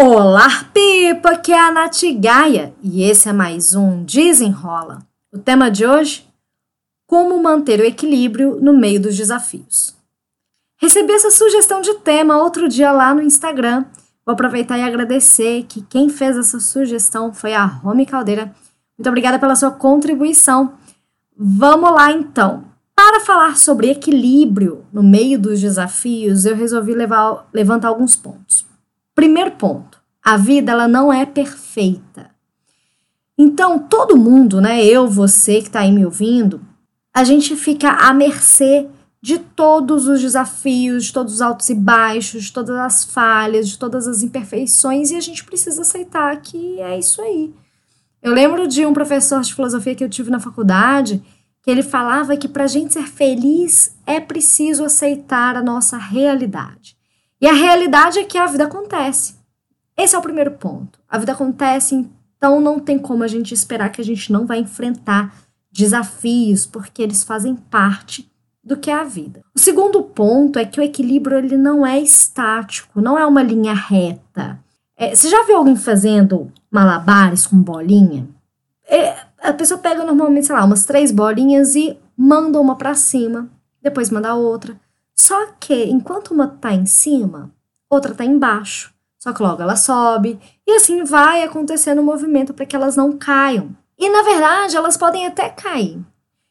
Olá, Pipa, que é a Nath Gaia e esse é mais um Desenrola. O tema de hoje: Como manter o equilíbrio no meio dos desafios. Recebi essa sugestão de tema outro dia lá no Instagram. Vou aproveitar e agradecer que quem fez essa sugestão foi a Romy Caldeira. Muito obrigada pela sua contribuição. Vamos lá então. Para falar sobre equilíbrio no meio dos desafios, eu resolvi levar, levantar alguns pontos. Primeiro ponto, a vida ela não é perfeita. Então, todo mundo, né, eu, você que está aí me ouvindo, a gente fica à mercê de todos os desafios, de todos os altos e baixos, de todas as falhas, de todas as imperfeições, e a gente precisa aceitar que é isso aí. Eu lembro de um professor de filosofia que eu tive na faculdade, que ele falava que para a gente ser feliz é preciso aceitar a nossa realidade. E a realidade é que a vida acontece. Esse é o primeiro ponto. A vida acontece, então não tem como a gente esperar que a gente não vai enfrentar desafios, porque eles fazem parte do que é a vida. O segundo ponto é que o equilíbrio ele não é estático, não é uma linha reta. É, você já viu alguém fazendo malabares com bolinha? É, a pessoa pega normalmente, sei lá, umas três bolinhas e manda uma para cima, depois manda outra. Só que enquanto uma tá em cima, outra tá embaixo. Só que logo ela sobe e assim vai acontecendo o movimento para que elas não caiam. E na verdade, elas podem até cair.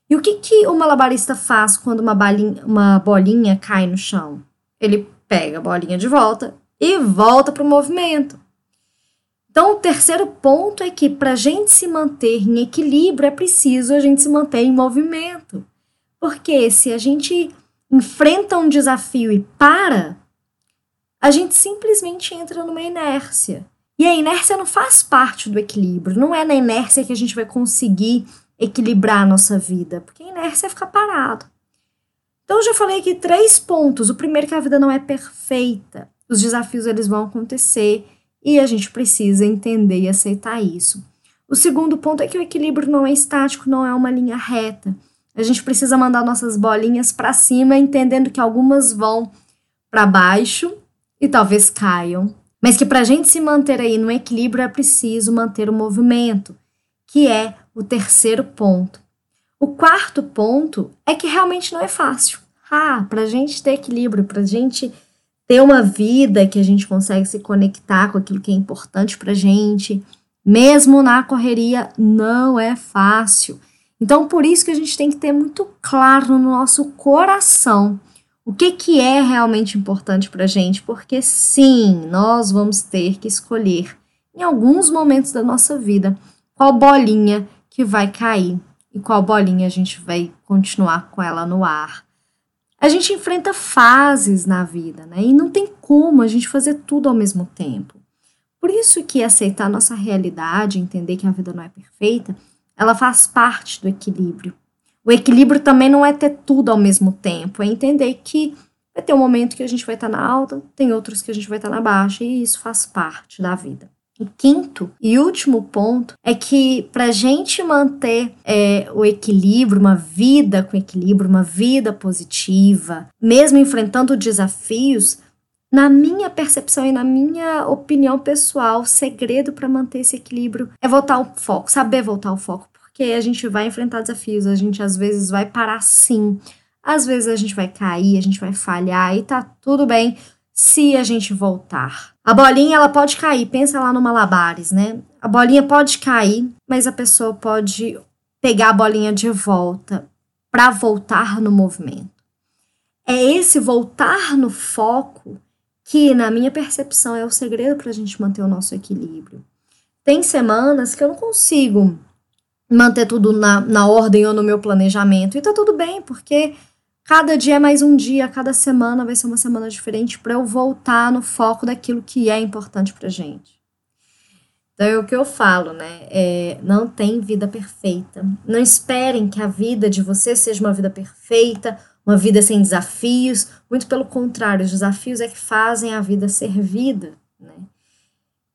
E o que, que o malabarista faz quando uma, balinha, uma bolinha cai no chão? Ele pega a bolinha de volta e volta para o movimento. Então, o terceiro ponto é que para a gente se manter em equilíbrio é preciso a gente se manter em movimento. Porque se a gente enfrenta um desafio e para, a gente simplesmente entra numa inércia. E a inércia não faz parte do equilíbrio, não é na inércia que a gente vai conseguir equilibrar a nossa vida, porque a inércia é ficar parado. Então, eu já falei aqui três pontos. O primeiro é que a vida não é perfeita. Os desafios eles vão acontecer e a gente precisa entender e aceitar isso. O segundo ponto é que o equilíbrio não é estático, não é uma linha reta. A gente precisa mandar nossas bolinhas para cima, entendendo que algumas vão para baixo e talvez caiam. Mas que para a gente se manter aí no equilíbrio é preciso manter o movimento, que é o terceiro ponto. O quarto ponto é que realmente não é fácil. Ah, para a gente ter equilíbrio, para a gente ter uma vida que a gente consegue se conectar com aquilo que é importante para a gente, mesmo na correria, não é fácil. Então, por isso que a gente tem que ter muito claro no nosso coração o que, que é realmente importante para a gente, porque sim, nós vamos ter que escolher em alguns momentos da nossa vida qual bolinha que vai cair e qual bolinha a gente vai continuar com ela no ar. A gente enfrenta fases na vida, né? E não tem como a gente fazer tudo ao mesmo tempo. Por isso que aceitar a nossa realidade, entender que a vida não é perfeita, ela faz parte do equilíbrio. O equilíbrio também não é ter tudo ao mesmo tempo, é entender que vai ter um momento que a gente vai estar na alta, tem outros que a gente vai estar na baixa, e isso faz parte da vida. O quinto e último ponto é que para a gente manter é, o equilíbrio, uma vida com equilíbrio, uma vida positiva, mesmo enfrentando desafios, na minha percepção e na minha opinião pessoal, o segredo para manter esse equilíbrio é voltar o foco, saber voltar o foco, porque a gente vai enfrentar desafios, a gente às vezes vai parar sim, às vezes a gente vai cair, a gente vai falhar e tá tudo bem se a gente voltar. A bolinha ela pode cair, pensa lá no malabares, né? A bolinha pode cair, mas a pessoa pode pegar a bolinha de volta para voltar no movimento. É esse voltar no foco que, na minha percepção, é o segredo para a gente manter o nosso equilíbrio. Tem semanas que eu não consigo manter tudo na, na ordem ou no meu planejamento, e tá tudo bem, porque cada dia é mais um dia, cada semana vai ser uma semana diferente para eu voltar no foco daquilo que é importante pra gente. Então é o que eu falo, né? É, não tem vida perfeita. Não esperem que a vida de você seja uma vida perfeita uma vida sem desafios. Muito pelo contrário, os desafios é que fazem a vida ser vida. Né?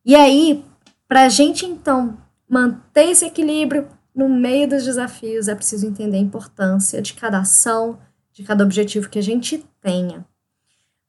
E aí, para a gente então manter esse equilíbrio no meio dos desafios, é preciso entender a importância de cada ação, de cada objetivo que a gente tenha.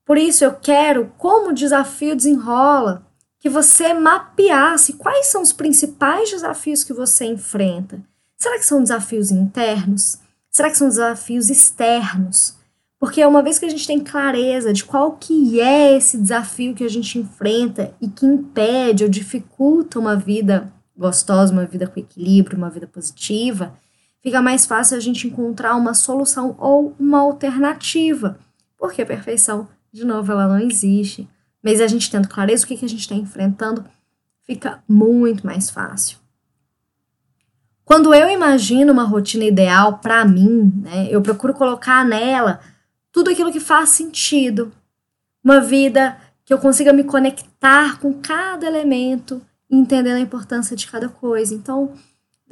Por isso, eu quero, como o desafio desenrola, que você mapeasse quais são os principais desafios que você enfrenta. Será que são desafios internos? Será que são desafios externos? Porque uma vez que a gente tem clareza de qual que é esse desafio que a gente enfrenta e que impede ou dificulta uma vida gostosa, uma vida com equilíbrio, uma vida positiva, fica mais fácil a gente encontrar uma solução ou uma alternativa. Porque a perfeição, de novo, ela não existe. Mas a gente tendo clareza o que, que a gente está enfrentando, fica muito mais fácil. Quando eu imagino uma rotina ideal para mim, né, eu procuro colocar nela tudo aquilo que faz sentido. Uma vida que eu consiga me conectar com cada elemento, entendendo a importância de cada coisa. Então,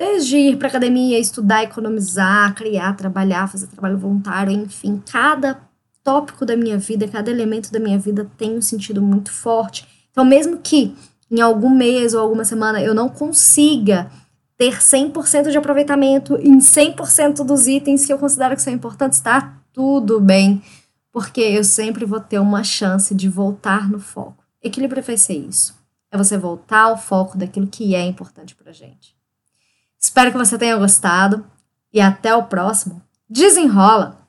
Desde ir para academia, estudar, economizar, criar, trabalhar, fazer trabalho voluntário, enfim, cada tópico da minha vida, cada elemento da minha vida tem um sentido muito forte. Então, mesmo que em algum mês ou alguma semana eu não consiga ter 100% de aproveitamento em 100% dos itens que eu considero que são importantes, tá tudo bem, porque eu sempre vou ter uma chance de voltar no foco. Equilíbrio vai ser isso. É você voltar ao foco daquilo que é importante pra gente. Espero que você tenha gostado e até o próximo. Desenrola!